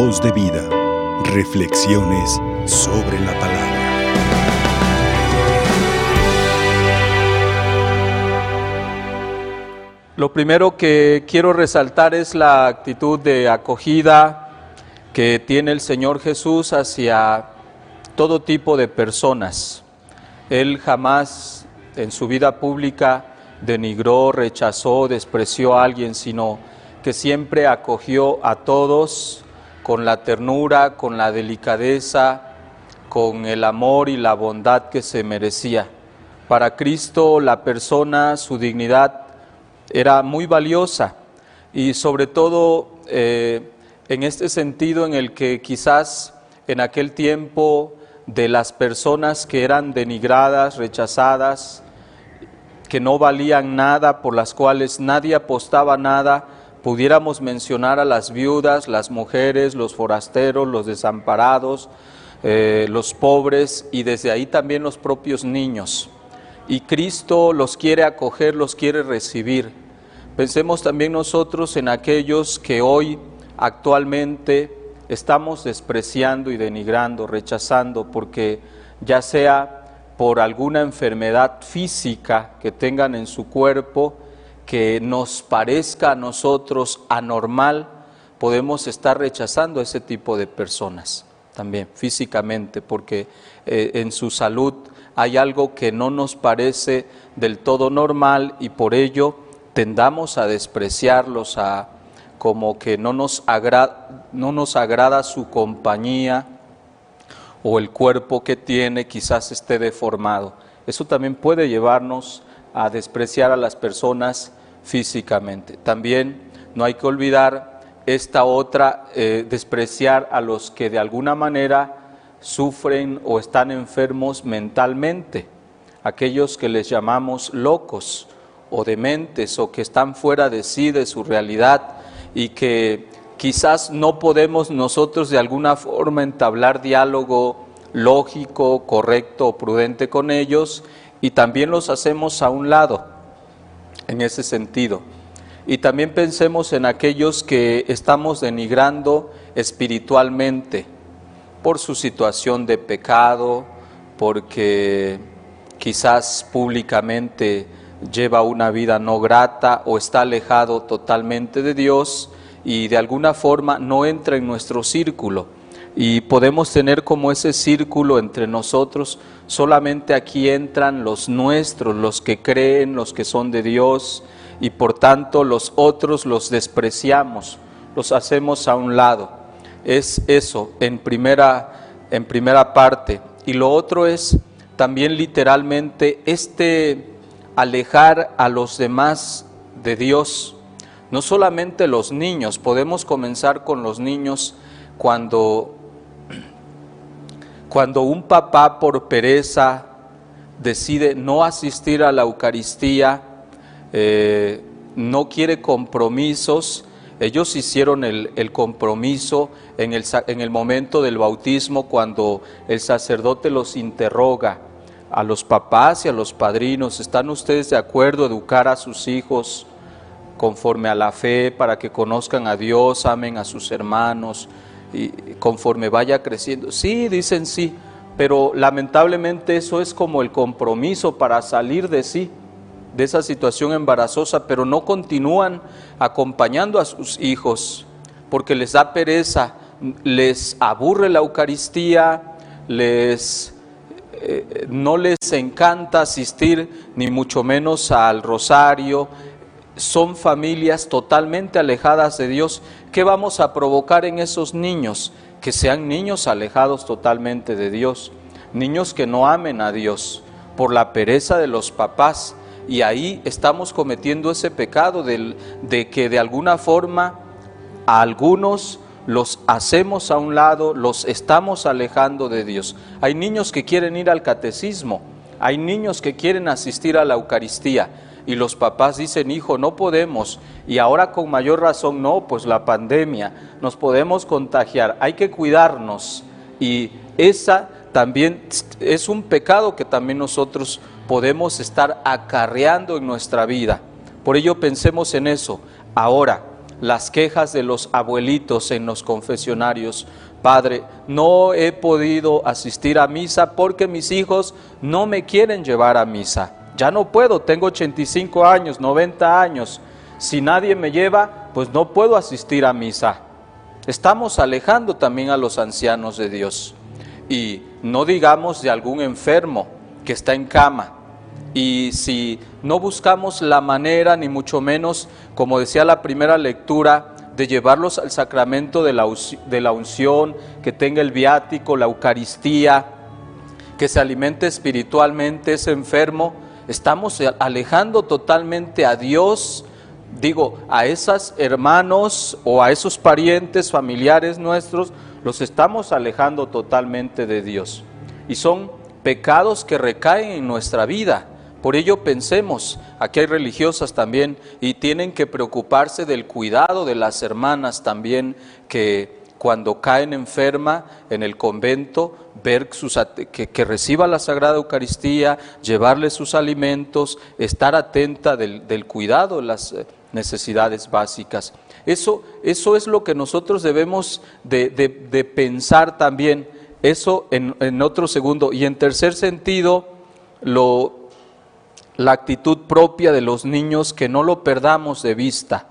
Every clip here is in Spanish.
Voz de vida. Reflexiones sobre la palabra. Lo primero que quiero resaltar es la actitud de acogida que tiene el Señor Jesús hacia todo tipo de personas. Él jamás en su vida pública denigró, rechazó, despreció a alguien, sino que siempre acogió a todos con la ternura, con la delicadeza, con el amor y la bondad que se merecía. Para Cristo la persona, su dignidad era muy valiosa y sobre todo eh, en este sentido en el que quizás en aquel tiempo de las personas que eran denigradas, rechazadas, que no valían nada, por las cuales nadie apostaba nada, pudiéramos mencionar a las viudas, las mujeres, los forasteros, los desamparados, eh, los pobres y desde ahí también los propios niños y Cristo los quiere acoger, los quiere recibir. Pensemos también nosotros en aquellos que hoy actualmente estamos despreciando y denigrando, rechazando, porque ya sea por alguna enfermedad física que tengan en su cuerpo, que nos parezca a nosotros anormal, podemos estar rechazando a ese tipo de personas también físicamente, porque eh, en su salud hay algo que no nos parece del todo normal y por ello tendamos a despreciarlos, a como que no nos, agrada, no nos agrada su compañía o el cuerpo que tiene quizás esté deformado. Eso también puede llevarnos a despreciar a las personas físicamente. También no hay que olvidar esta otra, eh, despreciar a los que de alguna manera sufren o están enfermos mentalmente, aquellos que les llamamos locos o dementes o que están fuera de sí, de su realidad y que quizás no podemos nosotros de alguna forma entablar diálogo lógico, correcto o prudente con ellos y también los hacemos a un lado en ese sentido. Y también pensemos en aquellos que estamos denigrando espiritualmente, por su situación de pecado, porque quizás públicamente lleva una vida no grata o está alejado totalmente de Dios y de alguna forma no entra en nuestro círculo. Y podemos tener como ese círculo entre nosotros, solamente aquí entran los nuestros, los que creen, los que son de Dios, y por tanto los otros los despreciamos, los hacemos a un lado es eso en primera, en primera parte. Y lo otro es también literalmente este alejar a los demás de Dios. No solamente los niños, podemos comenzar con los niños cuando, cuando un papá por pereza decide no asistir a la Eucaristía, eh, no quiere compromisos, ellos hicieron el, compromiso en el, en el momento del bautismo cuando el sacerdote los interroga a los papás y a los padrinos, ¿están ustedes de acuerdo educar a sus hijos conforme a la fe para que conozcan a Dios, amen a sus hermanos y conforme vaya creciendo? Sí, dicen sí, pero lamentablemente eso es como el compromiso para salir de sí de esa situación embarazosa, pero no continúan acompañando a sus hijos porque les da pereza, les aburre la Eucaristía, les eh, no les encanta asistir ni mucho menos al rosario. Son familias totalmente alejadas de Dios. ¿Qué vamos a provocar en esos niños? Que sean niños alejados totalmente de Dios, niños que no amen a Dios por la pereza de los papás, y ahí estamos cometiendo ese pecado de, de que de alguna forma a algunos los hacemos a un lado, los estamos alejando de Dios. Hay niños que quieren ir al catecismo, hay niños que quieren asistir a la Eucaristía y los papás dicen, hijo, no podemos. Y ahora con mayor razón, no, pues la pandemia, nos podemos contagiar, hay que cuidarnos. Y esa también es un pecado que también nosotros podemos estar acarreando en nuestra vida. Por ello pensemos en eso. Ahora, las quejas de los abuelitos en los confesionarios. Padre, no he podido asistir a misa porque mis hijos no me quieren llevar a misa. Ya no puedo, tengo 85 años, 90 años. Si nadie me lleva, pues no puedo asistir a misa. Estamos alejando también a los ancianos de Dios. Y no digamos de algún enfermo que está en cama. Y si no buscamos la manera, ni mucho menos, como decía la primera lectura, de llevarlos al sacramento de la, de la unción, que tenga el viático, la Eucaristía, que se alimente espiritualmente ese enfermo, estamos alejando totalmente a Dios, digo, a esos hermanos o a esos parientes, familiares nuestros, los estamos alejando totalmente de Dios. Y son pecados que recaen en nuestra vida por ello pensemos, aquí hay religiosas también y tienen que preocuparse del cuidado de las hermanas también que cuando caen enferma en el convento, ver que, que, reciba la Sagrada Eucaristía, llevarle sus alimentos, estar atenta del, cuidado de las eh, necesidades básicas. Eso, eso es lo que nosotros debemos de, pensar también, eso en, en otro segundo. Y en tercer sentido, lo, la actitud propia de los niños, que no lo perdamos de vista,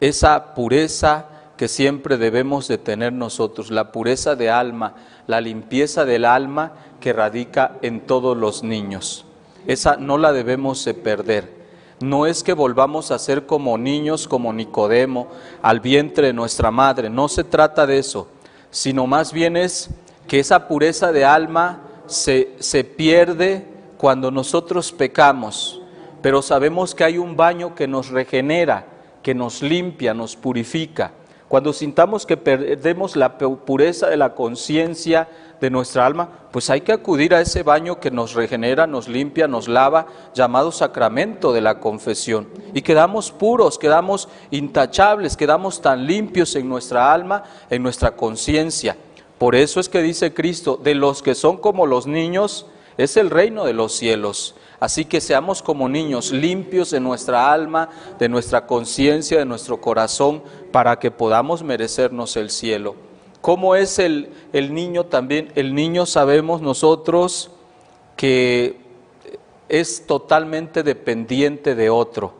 esa pureza que siempre debemos de tener nosotros, la pureza de alma, la limpieza del alma que radica en todos los niños. Esa no la debemos de perder. No es que volvamos a ser como niños, como Nicodemo, al vientre de nuestra madre, no se trata de eso, sino más bien es que esa pureza de alma se, se pierde cuando nosotros pecamos, pero sabemos que hay un baño que nos regenera, que nos limpia, nos purifica. Cuando sintamos que perdemos la pureza de la conciencia de nuestra alma, pues hay que acudir a ese baño que nos regenera, nos limpia, nos lava, llamado sacramento de la confesión. Y quedamos puros, quedamos intachables, quedamos tan limpios en nuestra alma, en nuestra conciencia. Por eso es que dice Cristo, de los que son como los niños, es el reino de los cielos. Así que seamos como niños limpios de nuestra alma, de nuestra conciencia, de nuestro corazón, para que podamos merecernos el cielo. ¿Cómo es el, el niño también? El niño sabemos nosotros que es totalmente dependiente de otro.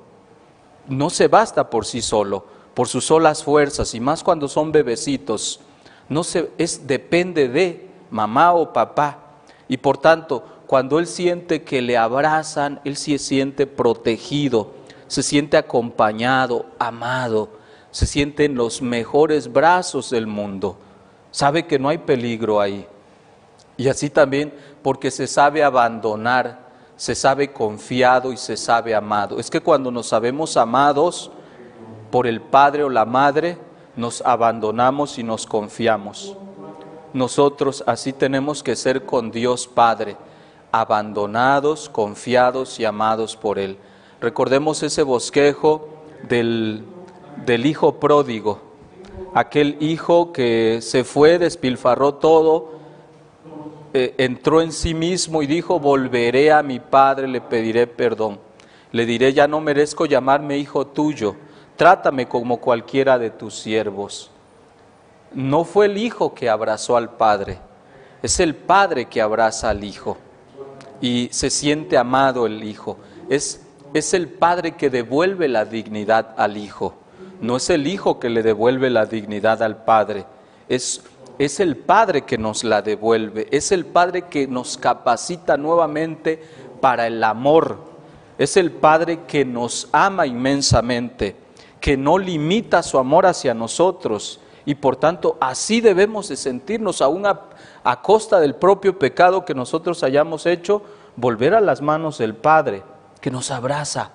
No se basta por sí solo, por sus solas fuerzas, y más cuando son bebecitos. No se, es, depende de mamá o papá. Y por tanto, cuando él siente que le abrazan, él se siente protegido, se siente acompañado, amado, se siente en los mejores brazos del mundo. Sabe que no hay peligro ahí. Y así también porque se sabe abandonar, se sabe confiado y se sabe amado. Es que cuando nos sabemos amados por el padre o la madre, nos abandonamos y nos confiamos nosotros así tenemos que ser con Dios Padre, abandonados, confiados y amados por Él. Recordemos ese bosquejo del, del hijo pródigo, aquel hijo que se fue, despilfarró todo, eh, entró en sí mismo y dijo, volveré a mi Padre, le pediré perdón. Le diré, ya no merezco llamarme hijo tuyo, trátame como cualquiera de tus siervos. No fue el Hijo que abrazó al Padre, es el Padre que abraza al Hijo y se siente amado el Hijo. Es, es el Padre que devuelve la dignidad al Hijo, no es el Hijo que le devuelve la dignidad al Padre, es, es el Padre que nos la devuelve, es el Padre que nos capacita nuevamente para el amor, es el Padre que nos ama inmensamente, que no limita su amor hacia nosotros, y por tanto así debemos de sentirnos aún a, a, costa del propio pecado que nosotros hayamos hecho, volver a las manos del Padre que nos abraza,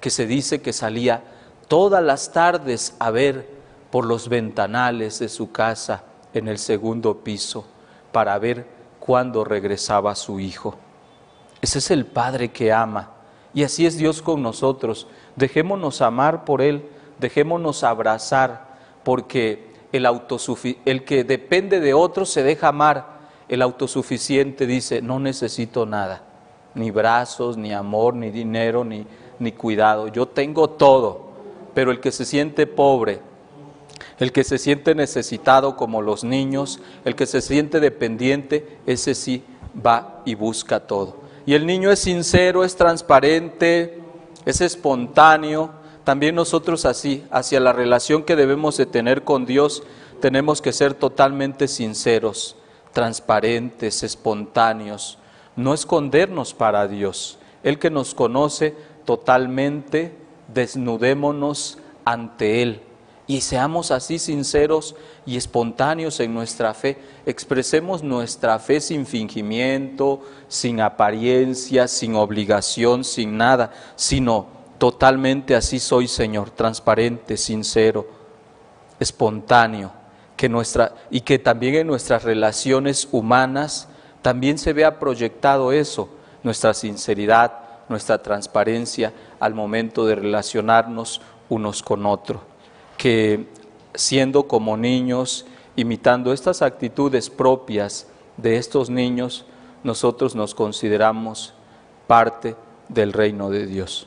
que se dice que salía todas las tardes a ver por los ventanales de su casa en el segundo piso para ver cuándo regresaba su hijo. Ese es el Padre que ama y así es Dios con nosotros. Dejémonos amar por Él, dejémonos abrazar, porque el, el que depende de otro se deja amar. El autosuficiente dice, no necesito nada, ni brazos, ni amor, ni dinero, ni, ni cuidado. Yo tengo todo. Pero el que se siente pobre, El que se siente necesitado como los niños, el que se siente dependiente, ese sí va y busca todo. Y el niño es sincero, es transparente, es espontáneo. También nosotros así, hacia la relación que debemos de tener con Dios, tenemos que ser totalmente sinceros, transparentes, espontáneos, no escondernos para Dios. El que nos conoce totalmente, desnudémonos ante Él y seamos así sinceros y espontáneos en nuestra fe. Expresemos nuestra fe sin fingimiento, sin apariencia, sin obligación, sin nada, sino totalmente así soy, Señor, transparente, sincero, espontáneo, que nuestra y que también en nuestras relaciones humanas también se vea proyectado eso, nuestra sinceridad, nuestra transparencia al momento de relacionarnos unos con otros que siendo como niños, imitando estas actitudes propias de estos niños, nosotros nos consideramos parte del reino de Dios.